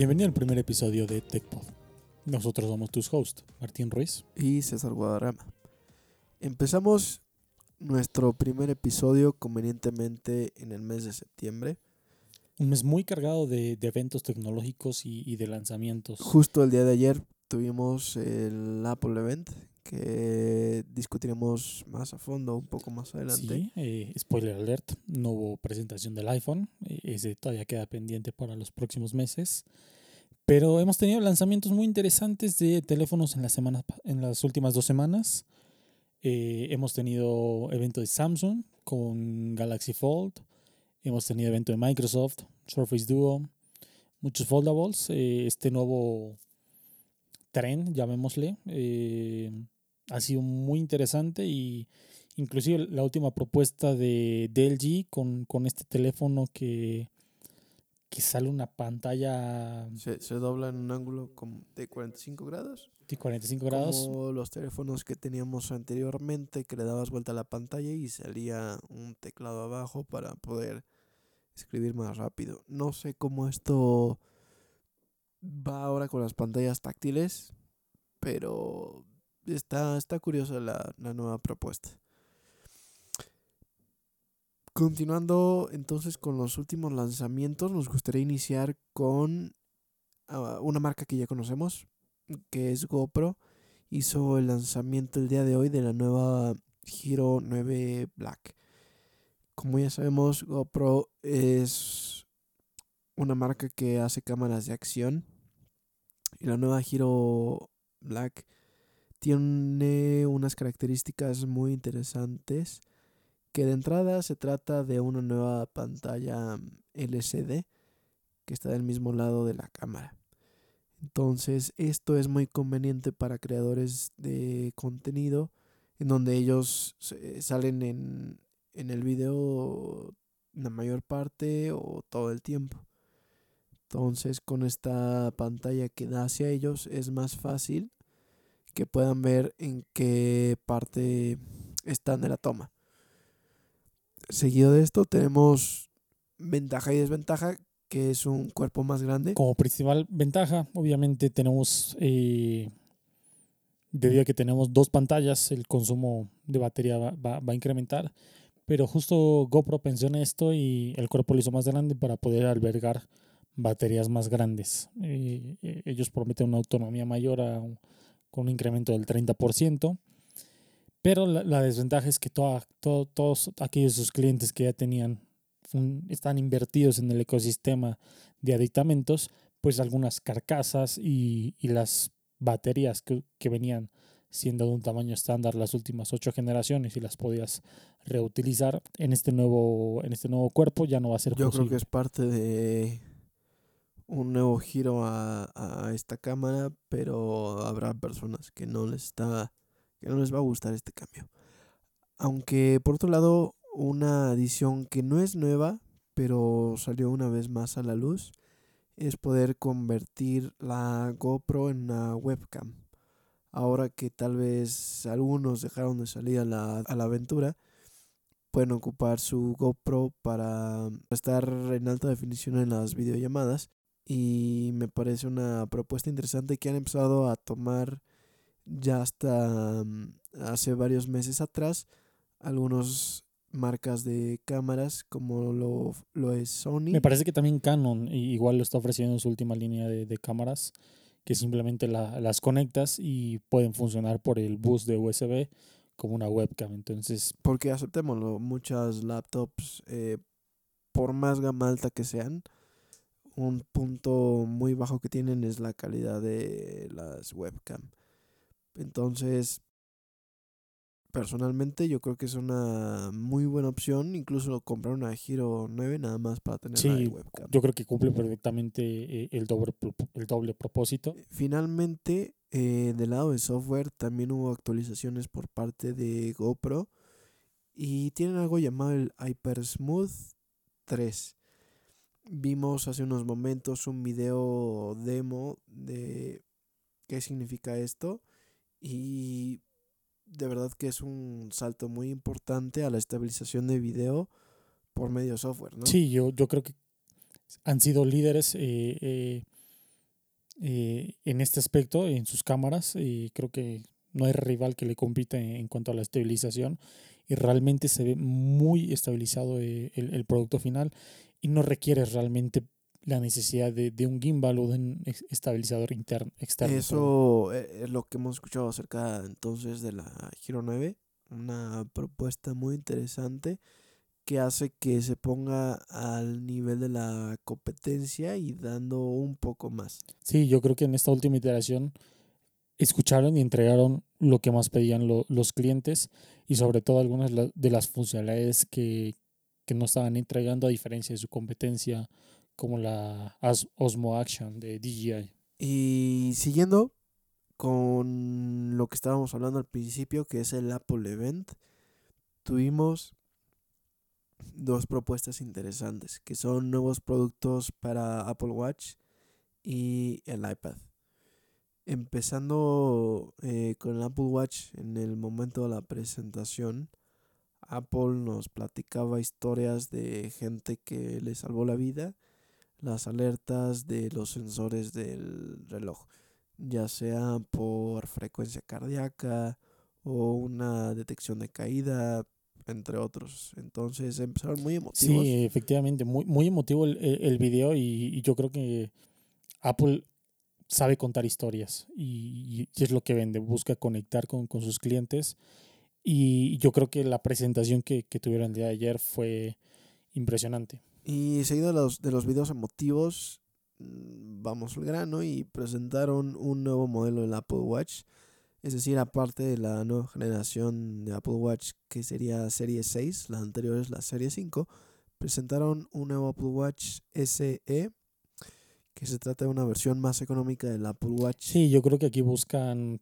Bienvenido al primer episodio de TechPod. Nosotros somos tus hosts, Martín Ruiz y César Guadarrama. Empezamos nuestro primer episodio convenientemente en el mes de septiembre. Un mes muy cargado de, eventos tecnológicos y, de lanzamientos. Justo el día de ayer tuvimos el Apple Event que discutiremos más a fondo un poco más adelante. Sí, eh, spoiler alert, no hubo presentación del iPhone, eh, ese todavía queda pendiente para los próximos meses. Pero hemos tenido lanzamientos muy interesantes de teléfonos en, la semana, en las últimas dos semanas. Eh, hemos tenido evento de Samsung con Galaxy Fold. Hemos tenido evento de Microsoft, Surface Duo, muchos foldables. este nuevo tren, llamémosle, eh, ha sido muy interesante y inclusive la última propuesta de, LG con, con, este teléfono que, que sale una pantalla... Se, se, dobla en un ángulo de 45 grados. De 45 grados. Como los teléfonos que teníamos anteriormente, que le dabas vuelta a la pantalla y salía un teclado abajo para poder escribir más rápido. No sé cómo esto va ahora con las pantallas táctiles, pero está, está curiosa la, nueva propuesta. Continuando entonces con los últimos lanzamientos, nos gustaría iniciar con ah, una marca que ya conocemos, que es GoPro. Hizo el lanzamiento el día de hoy de la nueva Hero 9 Black. Como ya sabemos, GoPro es una marca que hace cámaras de acción. Y la nueva Hero Black tiene unas características muy interesantes. Que de entrada se trata de una nueva pantalla LCD que está del mismo lado de la cámara. Entonces, esto es muy conveniente para creadores de contenido en donde ellos salen en, en el video la mayor parte o todo el tiempo. Entonces con esta pantalla que da hacia ellos es más fácil que puedan ver en qué parte están de la toma. Seguido de esto tenemos ventaja y desventaja, que es un cuerpo más grande. Como principal ventaja, obviamente tenemos, eh, debido a que tenemos dos pantallas, el consumo de batería va, va a incrementar. Pero justo GoPro pensó en esto y el cuerpo lo hizo más grande para poder albergar baterías más grandes. Eh, eh, ellos prometen una autonomía mayor con un incremento del 30%. Pero la, desventaja es que todos aquellos sus clientes que ya tenían, están invertidos en el ecosistema de aditamentos, pues algunas carcasas y, las baterías que, que, venían siendo de un tamaño estándar las últimas ocho generaciones y las podías reutilizar en este nuevo, en este nuevo cuerpo ya no va a ser Yo posible. Yo creo que es parte de un nuevo giro a, esta cámara, pero habrá personas que no les está que no les va a gustar este cambio. Aunque por otro lado, una adición que no es nueva, pero salió una vez más a la luz, es poder convertir la GoPro en una webcam. Ahora que tal vez algunos dejaron de salir a la, aventura, pueden ocupar su GoPro para estar en alta definición en las videollamadas y me parece una propuesta interesante que han empezado a tomar ya hasta mm, hace varios meses atrás algunas marcas de cámaras como lo, lo, es Sony. Me parece que también Canon igual lo está ofreciendo en su última línea de, cámaras que simplemente las conectas y pueden funcionar por el bus de USB como una webcam. Entonces, porque aceptémoslo, muchas laptops, eh, por más gama alta que sean, un punto muy bajo que tienen es la calidad de las webcam. Entonces, personalmente yo creo que es una muy buena opción, incluso comprar una Giro 9 nada más para tener sí, webcam. Yo creo que cumple perfectamente eh, el doble, el doble propósito. Eh, finalmente, eh, del lado de software también hubo actualizaciones por parte de GoPro y tienen algo llamado el Hypersmooth 3 Vimos hace unos momentos un video demo de qué significa esto y de verdad que es un salto muy importante a la estabilización de video por medio software, ¿no? Sí, yo, yo creo que han sido líderes eh, eh, eh, en este aspecto, en sus cámaras. Y creo que no hay rival que le compita en, cuanto a la estabilización. Y realmente se ve muy estabilizado eh, el, producto final y no requiere realmente la necesidad de, un gimbal o de un estabilizador interno, externo. Eso es lo que hemos escuchado acerca entonces de la Giro 9, una propuesta muy interesante que hace que se ponga al nivel de la competencia y dando un poco más. Sí, yo creo que en esta última iteración escucharon y entregaron lo que más pedían los clientes y sobre todo algunas de las funcionalidades que, que no estaban entregando a diferencia de su competencia como la Osmo Action de DJI. Y siguiendo con lo que estábamos hablando al principio, que es el Apple Event, tuvimos dos propuestas interesantes, que son nuevos productos para Apple Watch y el iPad. Empezando eh, con el Apple Watch, en el momento de la presentación, Apple nos platicaba historias de gente que le salvó la vida, las alertas de los sensores del reloj, ya sea por frecuencia cardíaca o una detección de caída, entre otros. Entonces empezaron muy emotivos. Sí, efectivamente, muy, muy emotivo el, el video y, yo creo que Apple sabe contar historias y, es lo que vende, busca conectar con, con, sus clientes y yo creo que la presentación que, que tuvieron el día de ayer fue impresionante. Y seguido de los, de los videos emotivos, mm, vamos al grano y presentaron un nuevo modelo del Apple Watch es decir, aparte de la nueva generación de Apple Watch que sería serie 6, la anterior es la serie 5, presentaron un nuevo Apple Watch SE que se trata de una versión más económica del Apple Watch. Sí, yo creo que aquí buscan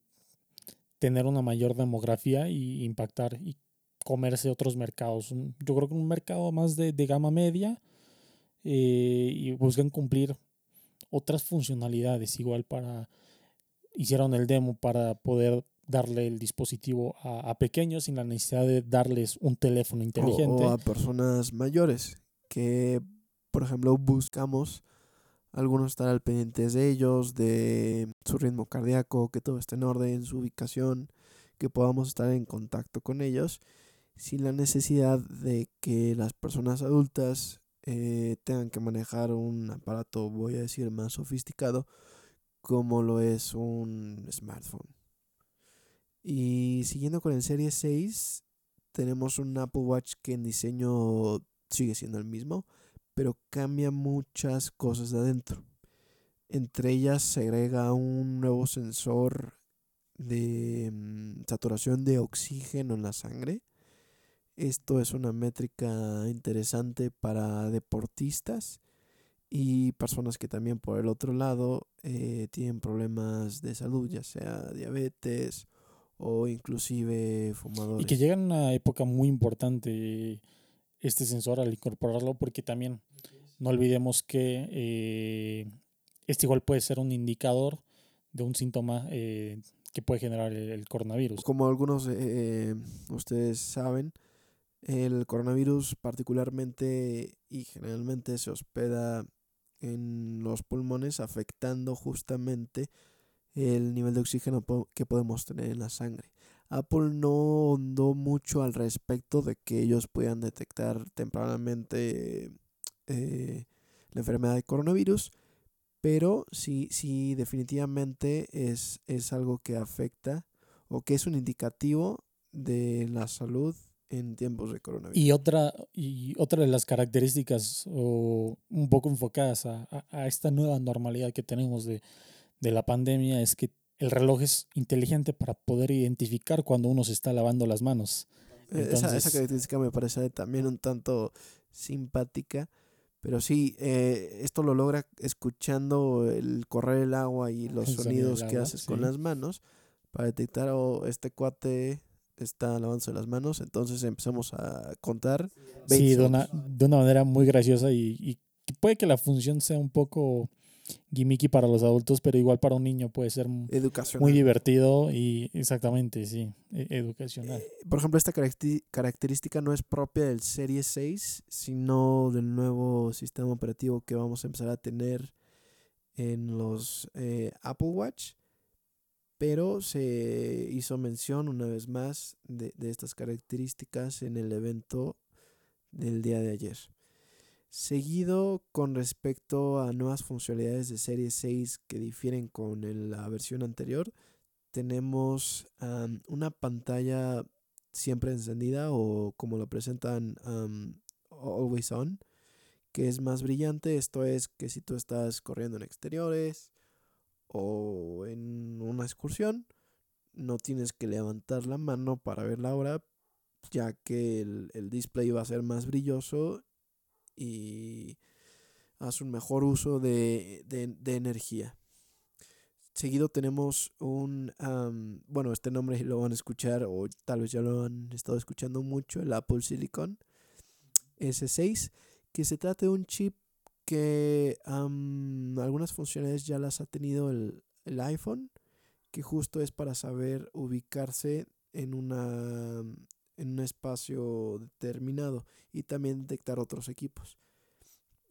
tener una mayor demografía y impactar y comerse otros mercados. Yo creo que un mercado más de, gama media eh, y buscan cumplir otras funcionalidades igual para hicieron el demo para poder darle el dispositivo a, pequeños sin la necesidad de darles un teléfono inteligente. O, a personas mayores que, por ejemplo, buscamos algunos estar al pendiente de ellos, de su ritmo cardíaco, que todo esté en orden, su ubicación, que podamos estar en contacto con ellos sin la necesidad de que las personas adultas eh, tengan que manejar un aparato, voy a decir, más sofisticado como lo es un smartphone. Y siguiendo con el Serie 6, tenemos un Apple Watch que en diseño sigue siendo el mismo, pero cambia muchas cosas de adentro. Entre ellas se agrega un nuevo sensor de mm, saturación de oxígeno en la sangre. Esto es una métrica interesante para deportistas y personas que también por el otro lado eh, tienen problemas de salud, ya sea diabetes o inclusive fumadores. Y que llega en una época muy importante este sensor al incorporarlo porque también no olvidemos que eh, este igual puede ser un indicador de un síntoma eh, que puede generar el, coronavirus. Como algunos ustedes saben, el coronavirus particularmente y generalmente se hospeda en los pulmones afectando justamente el nivel de oxígeno que podemos tener en la sangre. Apple no hondó mucho al respecto de que ellos puedan detectar tempranamente eh, la enfermedad de coronavirus, pero sí, sí definitivamente es, es algo que afecta o que es un indicativo de la salud en tiempos de coronavirus. Y otra, y otra de las características o un poco enfocadas a, a, esta nueva normalidad que tenemos de, de, la pandemia es que el reloj es inteligente para poder identificar cuando uno se está lavando las manos. Eh, esa, esa, característica me parece también un tanto simpática, pero sí, eh, esto lo logra escuchando el correr el agua y los sonidos que haces con las manos para detectar, oh, este cuate está lavándose las manos, entonces empezamos a contar. Sí, de una, de una, manera muy graciosa y, y, puede que la función sea un poco gimmicky para los adultos, pero igual para un niño puede ser muy divertido y exactamente, sí, e, educacional. Eh, por ejemplo, esta característica no es propia del Serie 6, sino del nuevo sistema operativo que vamos a empezar a tener en los eh, Apple Watch, pero se hizo mención una vez más de, de estas características en el evento del día de ayer. Seguido con respecto a nuevas funcionalidades de serie 6 que difieren con la versión anterior, tenemos una pantalla siempre encendida o como lo presentan always on, que es más brillante. Esto es que si tú estás corriendo en exteriores o excursión, no tienes que levantar la mano para ver la hora, ya que el, el display va a ser más brilloso y hace un mejor uso de, de, energía. Seguido tenemos un, bueno, este nombre lo van a escuchar o tal vez ya lo han estado escuchando mucho, el Apple Silicon S6, que se trata de un chip que algunas funciones ya las ha tenido el, el iPhone, que justo es para saber ubicarse en una en un espacio determinado y también detectar otros equipos.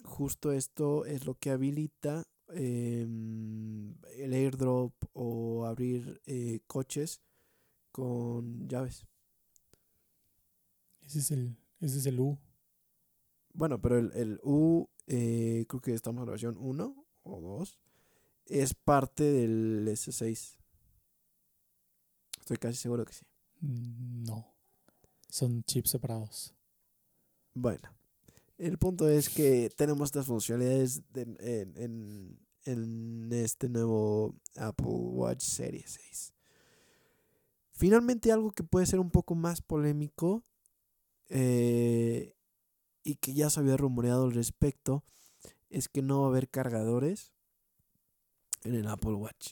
Justo esto es lo que habilita em, el airdrop o abrir eh, coches con llaves. Ese es el, ese es el U. Bueno, pero el, el U, eh, creo que estamos en la versión 1 o 2, es parte del S6. Estoy casi seguro que sí. Mm, no. Son chips separados. Bueno, el punto es que tenemos estas funcionalidades en, este nuevo Apple Watch Series 6. Finalmente algo que puede ser un poco más polémico eh, y que ya se había rumoreado al respecto es que no va a haber cargadores en el Apple Watch.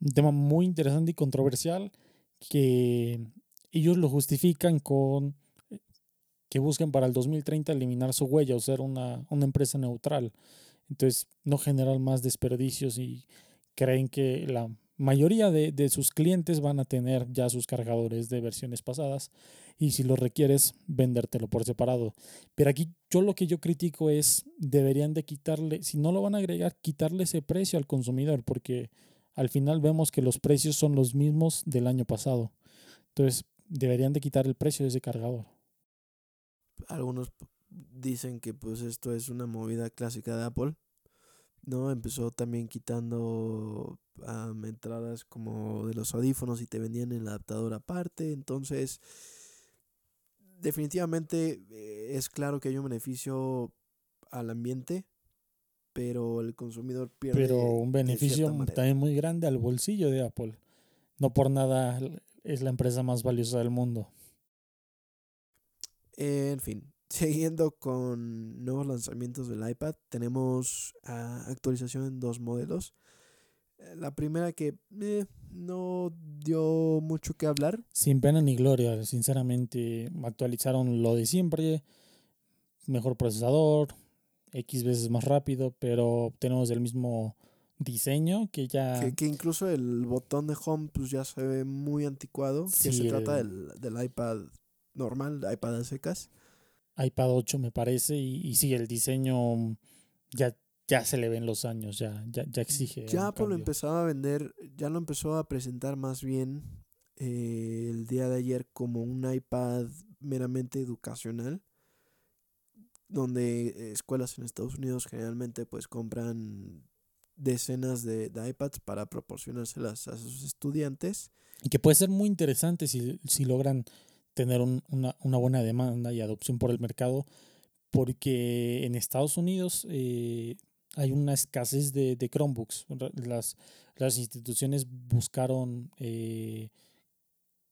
Un tema muy interesante y controversial que ellos lo justifican con que busquen para el 2030 eliminar su huella o ser una, empresa neutral. Entonces, no generar más desperdicios y creen que la mayoría de, de, sus clientes van a tener ya sus cargadores de versiones pasadas y si lo requieres, vendértelo por separado. Pero aquí yo lo que yo critico es, deberían de quitarle, si no lo van a agregar, quitarle ese precio al consumidor porque al final vemos que los precios son los mismos del año pasado. Entonces, deberían de quitar el precio de ese cargador. Algunos dicen que pues esto es una movida clásica de Apple. ¿no? Empezó también quitando entradas como de los audífonos y te vendían el adaptador aparte. Entonces, definitivamente eh, es claro que hay un beneficio al ambiente, pero el consumidor pierde. Pero un beneficio también muy grande al bolsillo de Apple. No por nada es la empresa más valiosa del mundo. En fin, siguiendo con nuevos lanzamientos del iPad, tenemos ah, actualización en dos modelos. Eh, la primera que eh, no dio mucho que hablar. Sin pena ni gloria, sinceramente. Actualizaron lo de siempre. Mejor procesador, X veces más rápido, pero tenemos el mismo diseño que ya... Que, incluso el botón de home pues ya se ve muy anticuado, que se trata del, del, iPad normal, iPad a secas. iPad 8 me parece, y, y sí, el diseño ya, ya se le ven los años, ya, ya, ya exige. Ya Apple lo empezaba a vender, ya lo empezó a presentar más bien eh, el día de ayer como un iPad meramente educacional donde escuelas en Estados Unidos generalmente pues compran decenas de, iPads para proporcionárselas a sus estudiantes. Y que puede ser muy interesante si, si logran tener una, una, buena demanda y adopción por el mercado, porque en Estados Unidos eh, hay una escasez de, de Chromebooks. Las, las instituciones buscaron eh,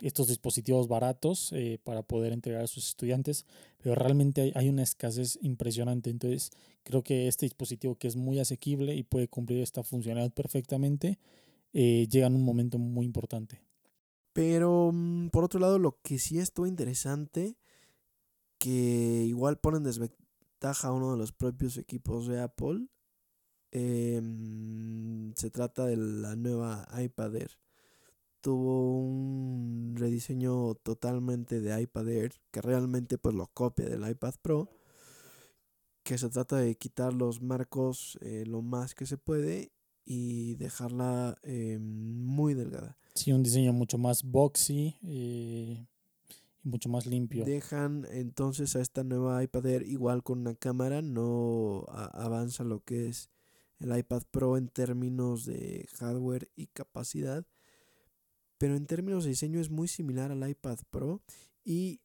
estos dispositivos baratos eh, para poder entregar a sus estudiantes, pero realmente hay, una escasez impresionante. Entonces, creo que este dispositivo que es muy asequible y puede cumplir esta funcionalidad perfectamente, eh, llega en un momento muy importante. Pero, mm, por otro lado, lo que sí estuvo interesante, que igual pone en desventaja a uno de los propios equipos de Apple, em, se trata de la nueva iPad Air tuvo un rediseño totalmente de iPad Air, que realmente pues lo copia del iPad Pro, que se trata de quitar los marcos eh, lo más que se puede y dejarla eh, muy delgada. Sí, un diseño mucho más boxy eh, y mucho más limpio. Dejan entonces a esta nueva iPad Air igual con una cámara, no avanza lo que es el iPad Pro en términos de hardware y capacidad, pero en términos de diseño es muy similar al iPad Pro y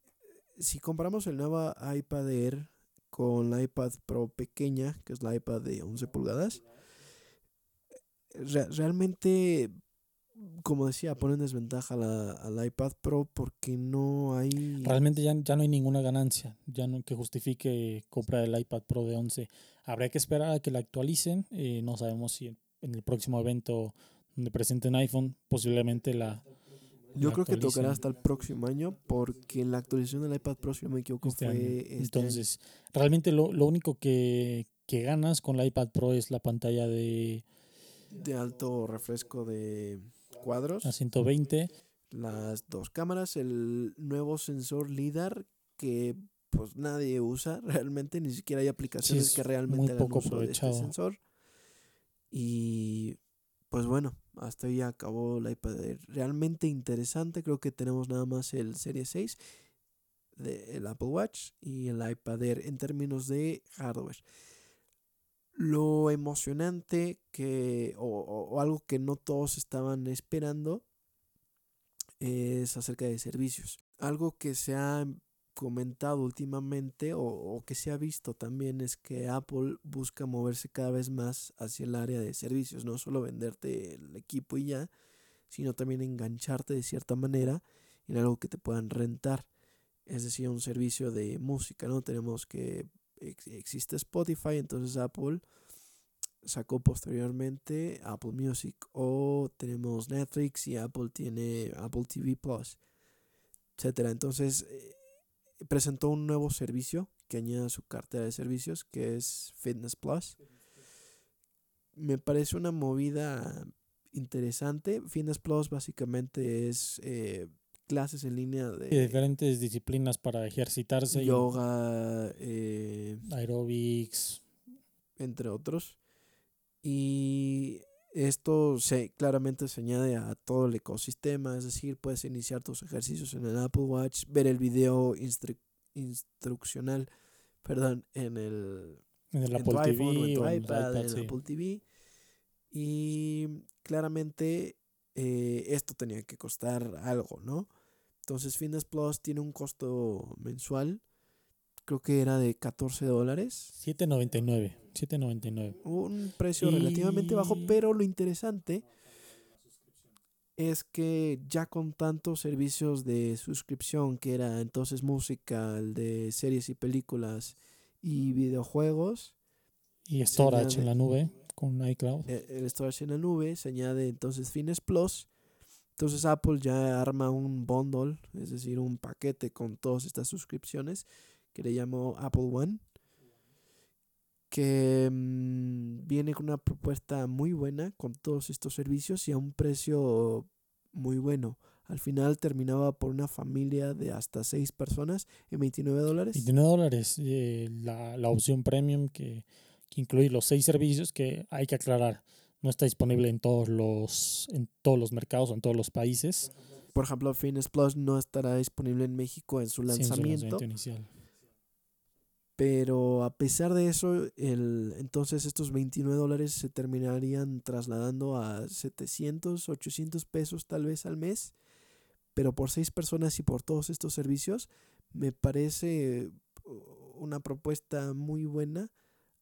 si comparamos el nuevo iPad Air con la iPad Pro pequeña, que es la iPad de 11 pulgadas, re- realmente, como decía, pone en desventaja al iPad Pro porque no hay... Realmente ya, ya no hay ninguna ganancia, ya no que justifique comprar el iPad Pro de 11. Habrá que esperar a que la actualicen. eh, no sabemos si en el próximo evento donde presenten iPhone, posiblemente la. Yo la creo que tocará hasta el próximo año porque la actualización del iPad Pro, si no me equivoco, este fue este año. Entonces, realmente lo, lo único que, que ganas con la iPad Pro es la pantalla de de alto refresco de cuadros, a 120. las dos cámaras, el nuevo sensor LIDAR que pues nadie usa realmente, ni siquiera hay aplicaciones es que realmente muy poco de este aprovechado. sensor. Y pues bueno, hasta ahí acabó la iPad Air. Realmente interesante, creo que tenemos nada más el Serie 6 del Apple Watch y el iPad Air en términos de hardware. Lo emocionante que, o- o algo que no todos estaban esperando, es acerca de servicios. Algo que se ha comentado últimamente o, que se ha visto también es que Apple busca moverse cada vez más hacia el área de servicios, no solo venderte el equipo y ya, sino también engancharte de cierta manera en algo que te puedan rentar, es decir, un servicio de música, ¿no? Tenemos que ex- existe Spotify, entonces Apple sacó posteriormente Apple Music o tenemos Netflix y Apple tiene Apple TV Plus, etcétera. Entonces eh, presentó un nuevo servicio que añade a su cartera de servicios que es Fitness Plus. Me parece una movida interesante. Fitness Plus básicamente es eh, clases en línea y de diferentes disciplinas para ejercitarse, y yoga, eh, aerobics, entre otros. Y esto se claramente se añade a todo el ecosistema, es decir, puedes iniciar tus ejercicios en el Apple Watch, ver el video instru- instruccional, perdón, en el en el en Apple tu TV iPhone o en tu iPad, iPad, en sí. el Apple TV. Y claramente eh, esto tenía que costar algo, ¿no? Entonces Fitness Plus tiene un costo mensual, creo que era de 14 dólares. 7.99, 7.99. Un precio relativamente bajo, Y- pero lo interesante es que ya con tantos servicios de suscripción, que era entonces música, el de series y películas y videojuegos, Y storage añade- en la nube con iCloud. eh, el storage en la nube, se añade entonces Fitness Plus. Entonces Apple ya arma un bundle, es decir, un paquete con todas estas suscripciones que le llamó Apple One, que mm, viene con una propuesta muy buena con todos estos servicios y a un precio muy bueno. Al final terminaba por una familia de hasta seis personas en 29 dólares. 29 dólares eh, la, la opción premium que, que incluye los seis servicios que hay que aclarar. No está disponible en todos los, en todos los mercados o en todos los países. Por ejemplo, Fitness Plus no estará disponible en México en su sí, en su lanzamiento. lanzamiento inicial. Pero a pesar de eso, el, entonces estos 29 dólares se terminarían trasladando a 700, 800 pesos tal vez al mes. Pero por seis personas y por todos estos servicios, me parece una propuesta muy buena.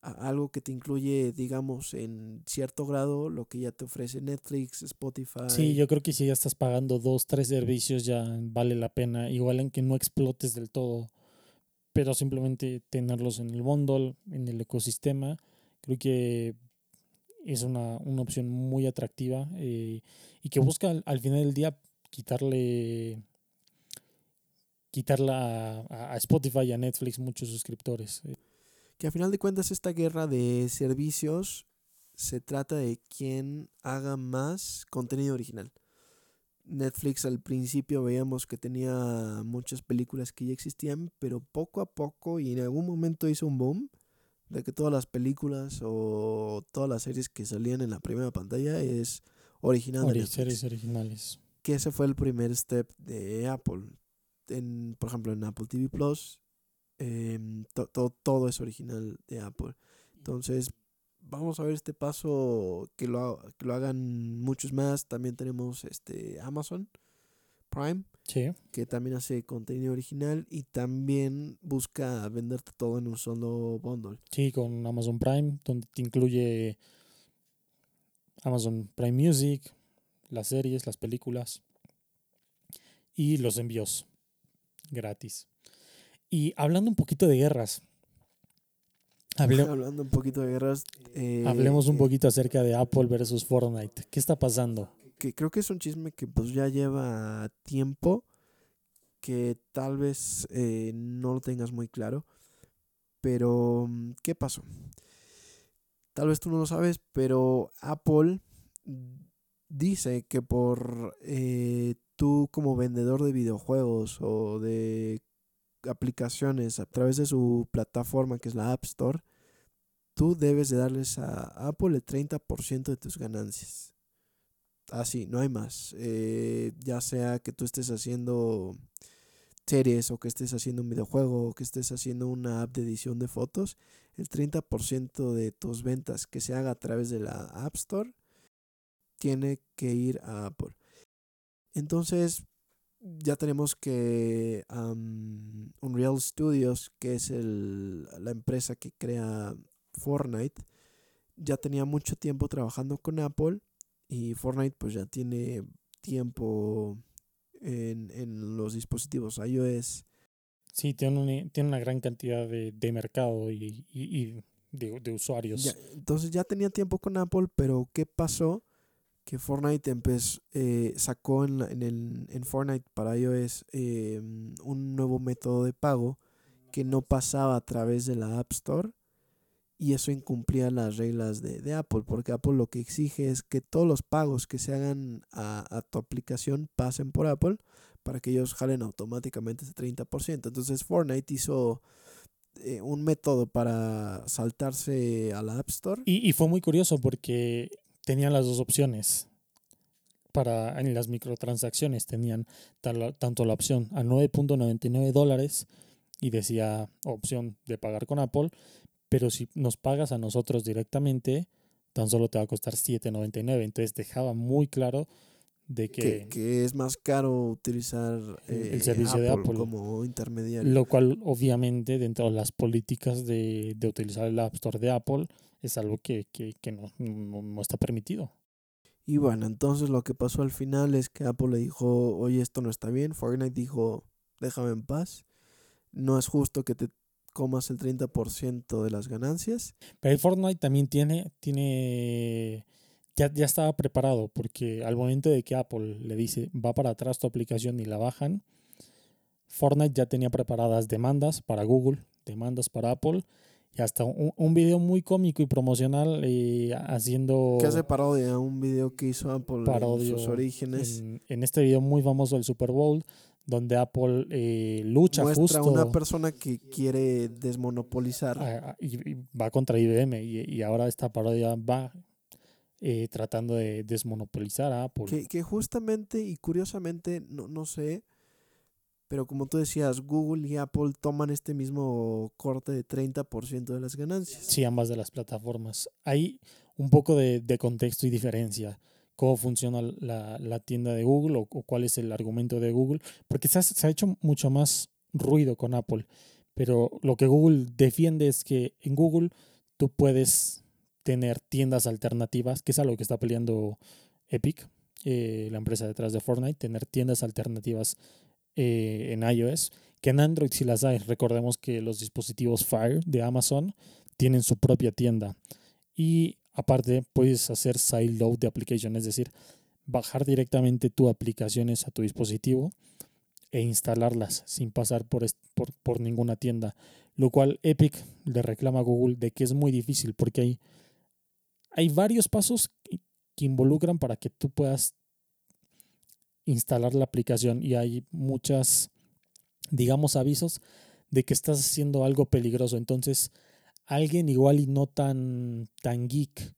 Algo que te incluye, digamos, en cierto grado lo que ya te ofrece Netflix, Spotify. Sí, yo creo que si ya estás pagando dos, tres servicios ya vale la pena. Igual en que no explotes del todo, pero simplemente tenerlos en el bundle, en el ecosistema, creo que es una, una opción muy atractiva eh, y que busca al, al final del día quitarle quitarla a, a Spotify y a Netflix muchos suscriptores. Que a final de cuentas esta guerra de servicios se trata de quién haga más contenido original. Netflix al principio veíamos que tenía muchas películas que ya existían, pero poco a poco y en algún momento hizo un boom, de que todas las películas o todas las series que salían en la primera pantalla es original de Netflix. series originales. Que ese fue el primer step de Apple. En, por ejemplo, en Apple TV Plus, em, to- to- todo es original de Apple. Entonces, vamos a ver este paso que lo, ha- que lo hagan muchos más. También tenemos este Amazon Prime, Sí. que también hace contenido original y también busca venderte todo en un solo bundle. Sí, con Amazon Prime, donde te incluye Amazon Prime Music, las series, las películas y los envíos gratis. Y hablando un poquito de guerras, hable- Hablando un poquito de guerras, eh, hablemos un eh, poquito acerca de Apple versus Fortnite. ¿Qué está pasando? que creo que es un chisme que pues ya lleva tiempo, que tal vez eh, no lo tengas muy claro, pero mm, ¿qué pasó? Tal vez tú no lo sabes, pero Apple dice que por eh, tú como vendedor de videojuegos o de aplicaciones a través de su plataforma que es la App Store, tú debes de darles a Apple el 30% de tus ganancias. Así, no hay más. Eh, ya sea que tú estés haciendo series o que estés haciendo un videojuego o que estés haciendo una app de edición de fotos, el 30% de tus ventas que se haga a través de la App Store tiene que ir a Apple. Entonces, ya tenemos que um, Unreal Studios, que es el, la empresa que crea Fortnite, ya tenía mucho tiempo trabajando con Apple y Fortnite pues ya tiene tiempo en, en los dispositivos iOS. Sí, tiene una, tiene una gran cantidad de, de mercado y, y- y de, de usuarios. Ya- entonces ya tenía tiempo con Apple, pero ¿qué pasó? Que Fortnite empezó, eh, sacó en, en, el, en Fortnite para iOS eh, un nuevo método de pago que no pasaba a través de la App Store y eso incumplía las reglas de, de Apple, porque Apple lo que exige es que todos los pagos que se hagan a, a tu aplicación pasen por Apple para que ellos jalen automáticamente ese 30%. Entonces Fortnite hizo eh, un método para saltarse a la App Store. Y, y fue muy curioso porque tenían las dos opciones. Para, en las microtransacciones tenían tal- tanto la opción a 9.99 dólares y decía opción de pagar con Apple, pero si nos pagas a nosotros directamente, tan solo te va a costar 7.99. Entonces dejaba muy claro de Que, que, que es más caro utilizar El- el eh, servicio de Apple. como intermediario. lo cual obviamente dentro de las políticas de, de utilizar el App Store de Apple es algo que, que, que no, no- no está permitido. Y bueno, entonces lo que pasó al final es que Apple le dijo, oye, esto no está bien. Fortnite dijo, déjame en paz. No es justo que te comas el 30% de las ganancias. Pero el Fortnite también tiene, tiene, ya, ya estaba preparado porque al momento de que Apple le dice va para atrás tu aplicación y la bajan, Fortnite ya tenía preparadas demandas para Google, demandas para Apple y hasta un, un video muy cómico y promocional eh, haciendo Que hace parodia un video que hizo Apple en sus orígenes. en, en este video muy famoso del Super Bowl donde Apple eh, lucha Muestra a justo una persona que quiere desmonopolizar. a- a- y, y va contra IBM y, y ahora esta parodia va eh, tratando de desmonopolizar a Apple. Que, que justamente y curiosamente, no, no sé, pero como tú decías, Google y Apple toman este mismo corte de 30% de las ganancias. Sí, ambas de las plataformas. Hay un poco de, de contexto y diferencia. Cómo funciona la, la tienda de Google o, o cuál es el argumento de Google. Porque se ha, se ha hecho mucho más ruido con Apple. Pero lo que Google defiende es que en Google tú puedes tener tiendas alternativas, que es algo que está peleando Epic, eh, la empresa detrás de Fortnite, tener tiendas alternativas eh, en iOS, que en Android sí las hay. Recordemos que los dispositivos Fire de Amazon tienen su propia tienda. Y aparte puedes hacer sideload de application, es decir, bajar directamente tu aplicaciones a tu dispositivo e instalarlas sin pasar por, por ninguna tienda. Lo cual Epic le reclama a Google de que es muy difícil porque hay, hay varios pasos que involucran para que tú puedas instalar la aplicación y hay muchas, digamos, avisos de que estás haciendo algo peligroso. Entonces, alguien igual y no tan, tan geek,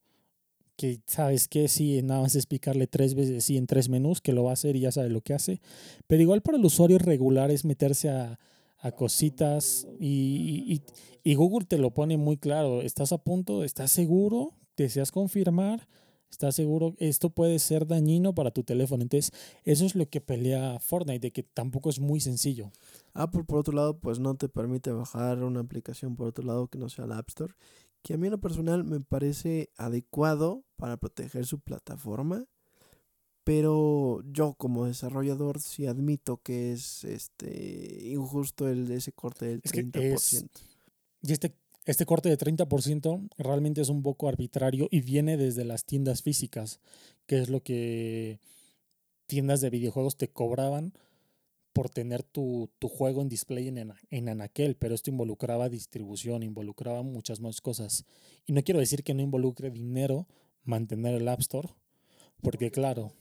que sabes que sí, nada más explicarle tres veces sí en tres menús, que lo va a hacer y ya sabe lo que hace. Pero igual para el usuario regular es meterse a, a cositas y, y, Google te lo pone muy claro. ¿Estás a punto? ¿Estás seguro? ¿Deseas confirmar? ¿Estás seguro? Esto puede ser dañino para tu teléfono. Entonces, eso es lo que pelea Fortnite, de que tampoco es muy sencillo. Apple, por otro lado, pues no te permite bajar una aplicación por otro lado que no sea la App Store que a mí en lo personal me parece adecuado para proteger su plataforma, pero yo como desarrollador sí admito que es este injusto el ese corte del 30%. y este, este corte de 30% realmente es un poco arbitrario y viene desde las tiendas físicas, que es lo que tiendas de videojuegos te cobraban por tener tu, juego en display en, en Anaquel, pero esto involucraba distribución, involucraba muchas más cosas. Y no quiero decir que no involucre dinero mantener el App Store, porque claro.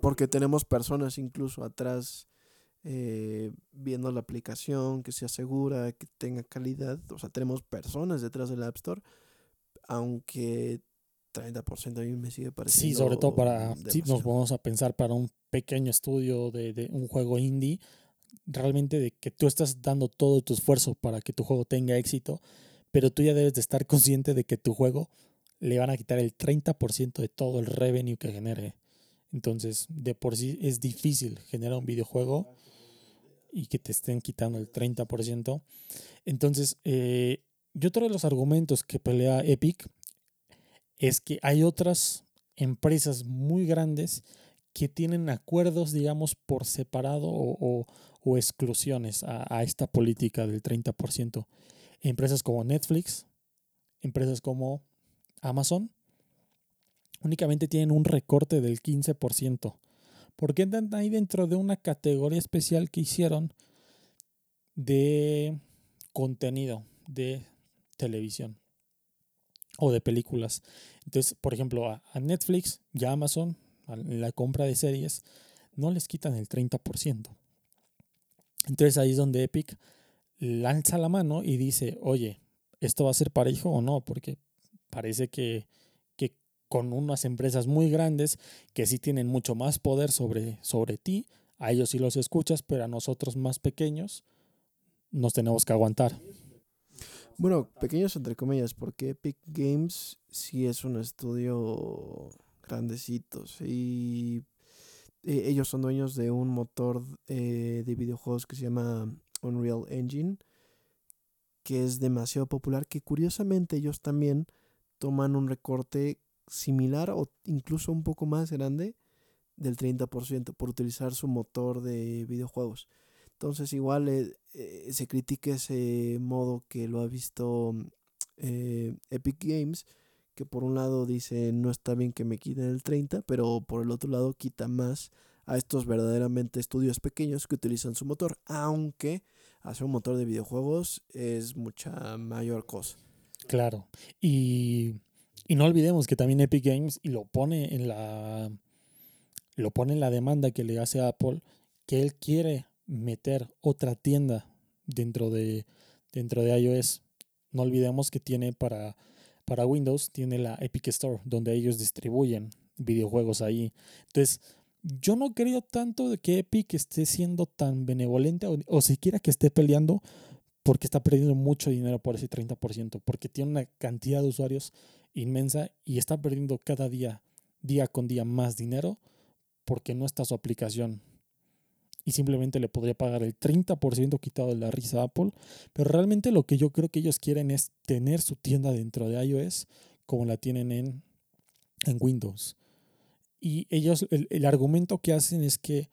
Porque tenemos personas incluso atrás eh, viendo la aplicación, que sea segura, que tenga calidad. O sea, tenemos personas detrás del App Store, aunque 30% a mí me sigue pareciendo. Sí, sobre todo para, si nos vamos a pensar para un pequeño estudio de, de, un juego indie, realmente de que tú estás dando todo tu esfuerzo para que tu juego tenga éxito, pero tú ya debes de estar consciente de que tu juego le van a quitar el 30% de todo el revenue que genere. Entonces, de por sí es difícil generar un videojuego y que te estén quitando el 30%. Entonces, eh, otro de los argumentos que pelea Epic es que hay otras empresas muy grandes que tienen acuerdos, digamos, por separado o, exclusiones a, esta política del 30%. Empresas como Netflix, empresas como Amazon, únicamente tienen un recorte del 15%. Porque entran ahí dentro de una categoría especial que hicieron de contenido de televisión o de películas. Entonces, por ejemplo, a, Netflix y a Amazon, en la compra de series, no les quitan el 30%. Entonces ahí es donde Epic lanza la mano y dice, oye, ¿esto va a ser parejo o no? Porque parece que con unas empresas muy grandes que sí tienen mucho más poder sobre, sobre ti, a ellos sí los escuchas, pero a nosotros más pequeños nos tenemos que aguantar. Bueno, pequeños entre comillas, porque Epic Games sí es un estudio grandecito. Y eh, ellos son dueños de un motor eh, de videojuegos que se llama Unreal Engine, que es demasiado popular, que curiosamente ellos también toman un recorte similar o incluso un poco más grande del 30% por utilizar su motor de videojuegos. Entonces igual eh, eh, se critica ese modo que lo ha visto eh, Epic Games, que por un lado dice no está bien que me quiten el 30, pero por el otro lado quita más a estos verdaderamente estudios pequeños que utilizan su motor, aunque hacer un motor de videojuegos es mucha mayor cosa. Claro, y, y no olvidemos que también Epic Games lo pone en la lo pone en la demanda que le hace a Apple que él quiere meter otra tienda dentro de, dentro de iOS. No olvidemos que tiene para, para Windows, tiene la Epic Store, donde ellos distribuyen videojuegos ahí. Entonces, yo no creo tanto de que Epic esté siendo tan benevolente o, siquiera que esté peleando porque está perdiendo mucho dinero por ese 30%, porque tiene una cantidad de usuarios inmensa y está perdiendo cada día, día con día más dinero porque no está su aplicación y simplemente le podría pagar el 30% quitado de la risa a Apple. Pero realmente lo que yo creo que ellos quieren es tener su tienda dentro de iOS como la tienen en, en Windows. Y ellos, el, el argumento que hacen es que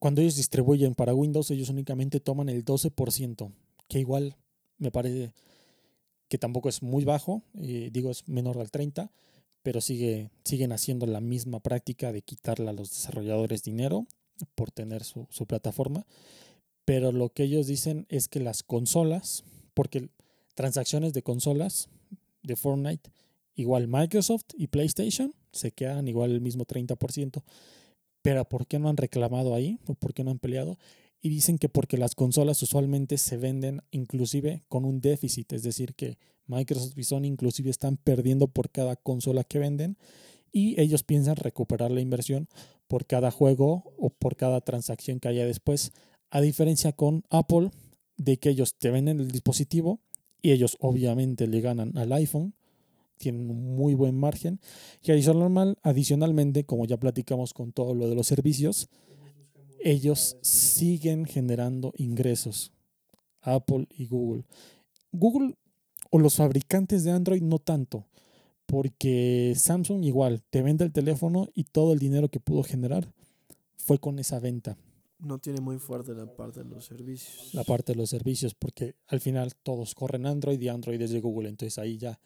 cuando ellos distribuyen para Windows, ellos únicamente toman el 12%, que igual me parece que tampoco es muy bajo, eh, digo es menor del 30%, pero sigue, siguen haciendo la misma práctica de quitarle a los desarrolladores dinero por tener su, plataforma. Pero lo que ellos dicen es que las consolas, porque transacciones de consolas de Fortnite, igual Microsoft y PlayStation se quedan igual el mismo 30%. Pero ¿por qué no han reclamado ahí? ¿O por qué no han peleado? Y dicen que porque las consolas usualmente se venden inclusive con un déficit, es decir, que Microsoft y Sony inclusive están perdiendo por cada consola que venden y ellos piensan recuperar la inversión por cada juego o por cada transacción que haya después, a diferencia con Apple de que ellos te venden el dispositivo y ellos obviamente le ganan al iPhone, tienen un muy buen margen y adicionalmente, como ya platicamos con todo lo de los servicios, ellos siguen generando ingresos. Apple y Google. Google o los fabricantes de Android no tanto, porque Samsung igual te vende el teléfono y todo el dinero que pudo generar fue con esa venta. No tiene muy fuerte la parte de los servicios. La parte de los servicios, porque al final todos corren Android y Android es de Google, entonces ahí ya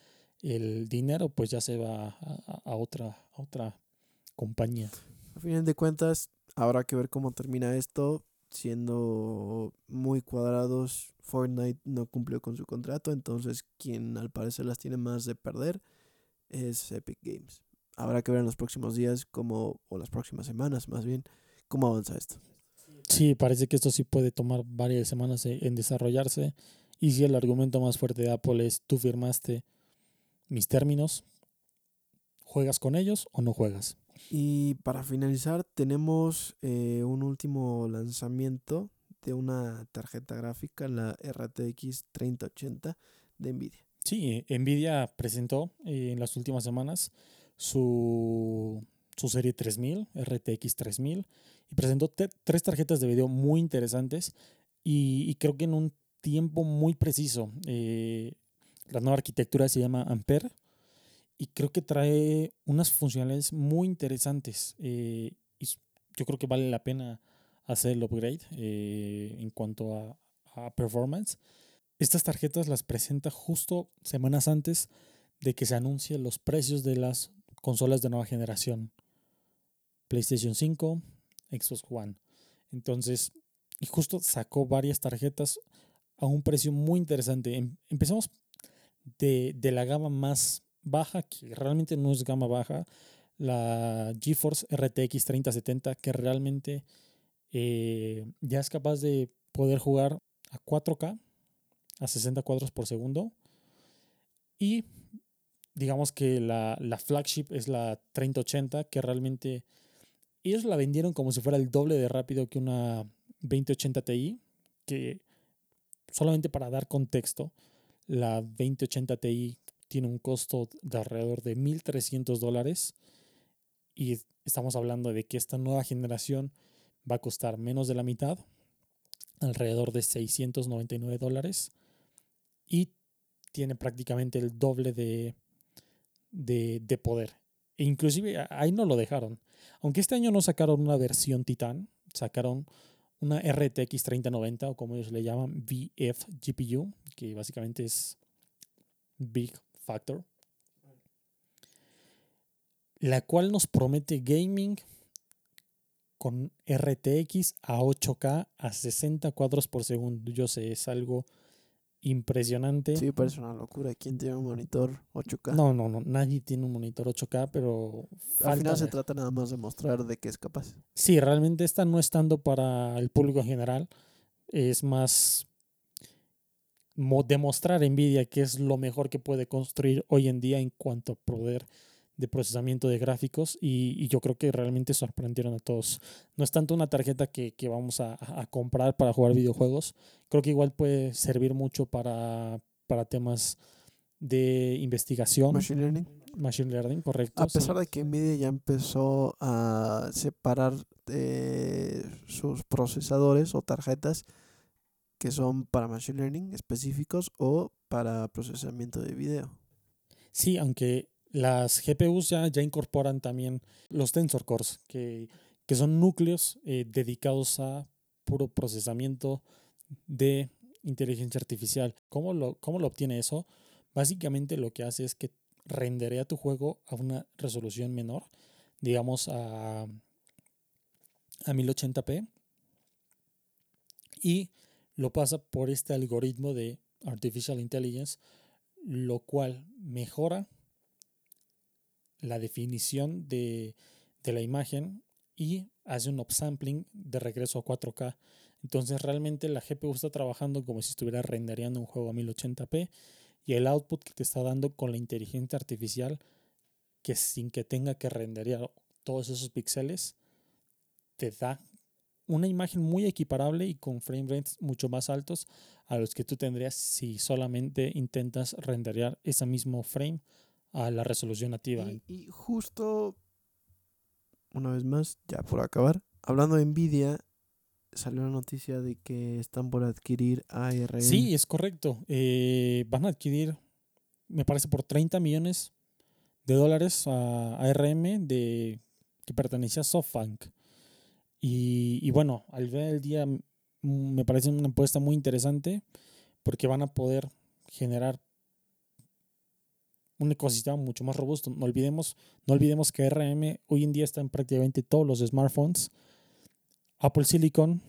el dinero pues ya se va a, otra, a otra compañía. A fin de cuentas, habrá que ver cómo termina esto. Siendo muy cuadrados, Fortnite no cumplió con su contrato, entonces quien al parecer las tiene más de perder es Epic Games. Habrá que ver en los próximos días cómo, o las próximas semanas más bien, cómo avanza esto. Sí, parece que esto sí puede tomar varias semanas en desarrollarse. Y si el argumento más fuerte de Apple es tú firmaste mis términos, ¿juegas con ellos o no juegas? Y para finalizar, tenemos eh, un último lanzamiento de una tarjeta gráfica, la RTX 3080 de Nvidia. Sí, Nvidia presentó eh, en las últimas semanas su, su serie 3000, RTX 3000, y presentó tres tarjetas de video muy interesantes y, creo que en un tiempo muy preciso. Eh, la nueva arquitectura se llama Ampere y creo que trae unas funcionalidades muy interesantes. Eh, y yo creo que vale la pena hacer el upgrade eh, en cuanto a, performance. Estas tarjetas las presenta justo semanas antes de que se anuncien los precios de las consolas de nueva generación. PlayStation 5, Xbox One. Entonces, y justo sacó varias tarjetas a un precio muy interesante. Em, empezamos de, de la gama más baja, que realmente no es gama baja, la GeForce RTX 3070, que realmente eh, ya es capaz de poder jugar a 4K, a 60 cuadros por segundo. Y digamos que la, la, flagship es la 3080, que realmente ellos la vendieron como si fuera el doble de rápido que una 2080 Ti, que solamente para dar contexto, la 2080 Ti tiene un costo de alrededor de 1.300 dólares y estamos hablando de que esta nueva generación va a costar menos de la mitad, alrededor de 699 dólares y tiene prácticamente el doble de, de, poder. E inclusive ahí no lo dejaron. Aunque este año no sacaron una versión Titan, sacaron una RTX 3090 o como ellos le llaman VF GPU, que básicamente es Big Factor, la cual nos promete gaming con RTX a 8K a 60 cuadros por segundo. Yo sé, es algo impresionante. Sí, parece una locura. ¿Quién tiene un monitor 8K? No, no, no, nadie tiene un monitor 8K, pero... Al final se trata nada más de mostrar de qué es capaz. Sí, realmente esta no es tanto para el público en general, es más demostrar Nvidia que es lo mejor que puede construir hoy en día en cuanto a poder de procesamiento de gráficos y, yo creo que realmente sorprendieron a todos. No es tanto una tarjeta que, vamos a, comprar para jugar videojuegos, creo que igual puede servir mucho para, para temas de investigación. Machine Learning. Machine Learning, correcto. A pesar de que Nvidia ya empezó a separar eh, sus procesadores o tarjetas que son para Machine Learning específicos o para procesamiento de video. Sí, aunque las GPUs ya, ya incorporan también los Tensor Cores, que, son núcleos eh, dedicados a puro procesamiento de inteligencia artificial. ¿Cómo lo, ¿Cómo lo obtiene eso? Básicamente lo que hace es que renderea tu juego a una resolución menor, digamos a, a 1080p, y lo pasa por este algoritmo de Artificial Intelligence, lo cual mejora la definición de, la imagen y hace un upsampling de regreso a 4K. Entonces realmente la GPU está trabajando como si estuviera rendereando un juego a 1080p y el output que te está dando con la inteligencia artificial que sin que tenga que renderear todos esos píxeles te da una imagen muy equiparable y con frame rates mucho más altos a los que tú tendrías si solamente intentas renderear ese mismo frame a la resolución nativa. Y, justo, una vez más, ya por acabar, hablando de Nvidia, salió la noticia de que están por adquirir ARM. Sí, es correcto. Eh, van a adquirir, me parece, por 30 millones de dólares a ARM de, que pertenecía a SoftBank. Y, bueno, al ver el día me parece una apuesta muy interesante porque van a poder generar un ecosistema mucho más robusto. No olvidemos, no olvidemos que ARM hoy en día está en prácticamente todos los smartphones. Apple Silicon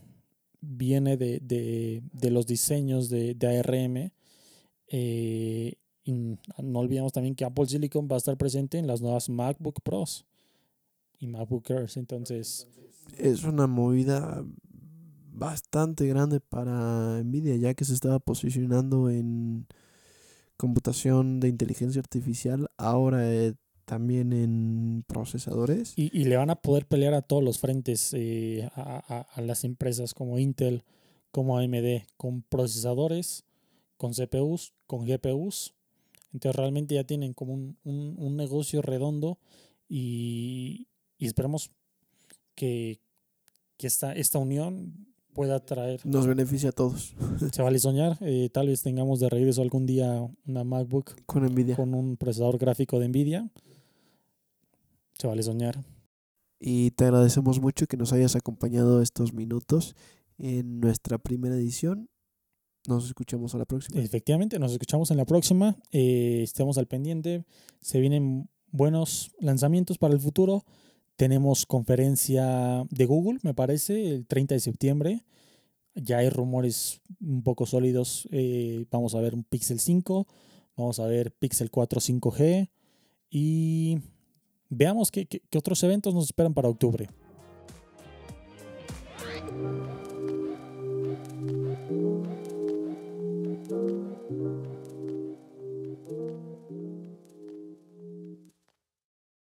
viene de, los diseños de, ARM. Eh, no olvidemos también que Apple Silicon va a estar presente en las nuevas MacBook Pros y MacBook Airs. Entonces, es una movida bastante grande para Nvidia, ya que se estaba posicionando en computación de inteligencia artificial, ahora eh, también en procesadores. Y, le van a poder pelear a todos los frentes, eh, a, las empresas como Intel, como AMD, con procesadores, con CPUs, con GPUs. Entonces realmente ya tienen como un, negocio redondo y, y esperemos que, esta, esta unión pueda traer. Nos beneficia a todos. Se vale soñar. Eh, tal vez tengamos de regreso algún día una MacBook con Nvidia. Con un procesador gráfico de Nvidia. Se vale soñar. Y te agradecemos mucho que nos hayas acompañado estos minutos en nuestra primera edición. Nos escuchamos a la próxima. Efectivamente, nos escuchamos en la próxima. Eh, estemos al pendiente. Se vienen buenos lanzamientos para el futuro. Tenemos conferencia de Google, me parece, el 30 de septiembre. Ya hay rumores un poco sólidos. Eh, vamos a ver un Pixel 5, vamos a ver Pixel 4 5G y veamos qué, qué otros eventos nos esperan para octubre.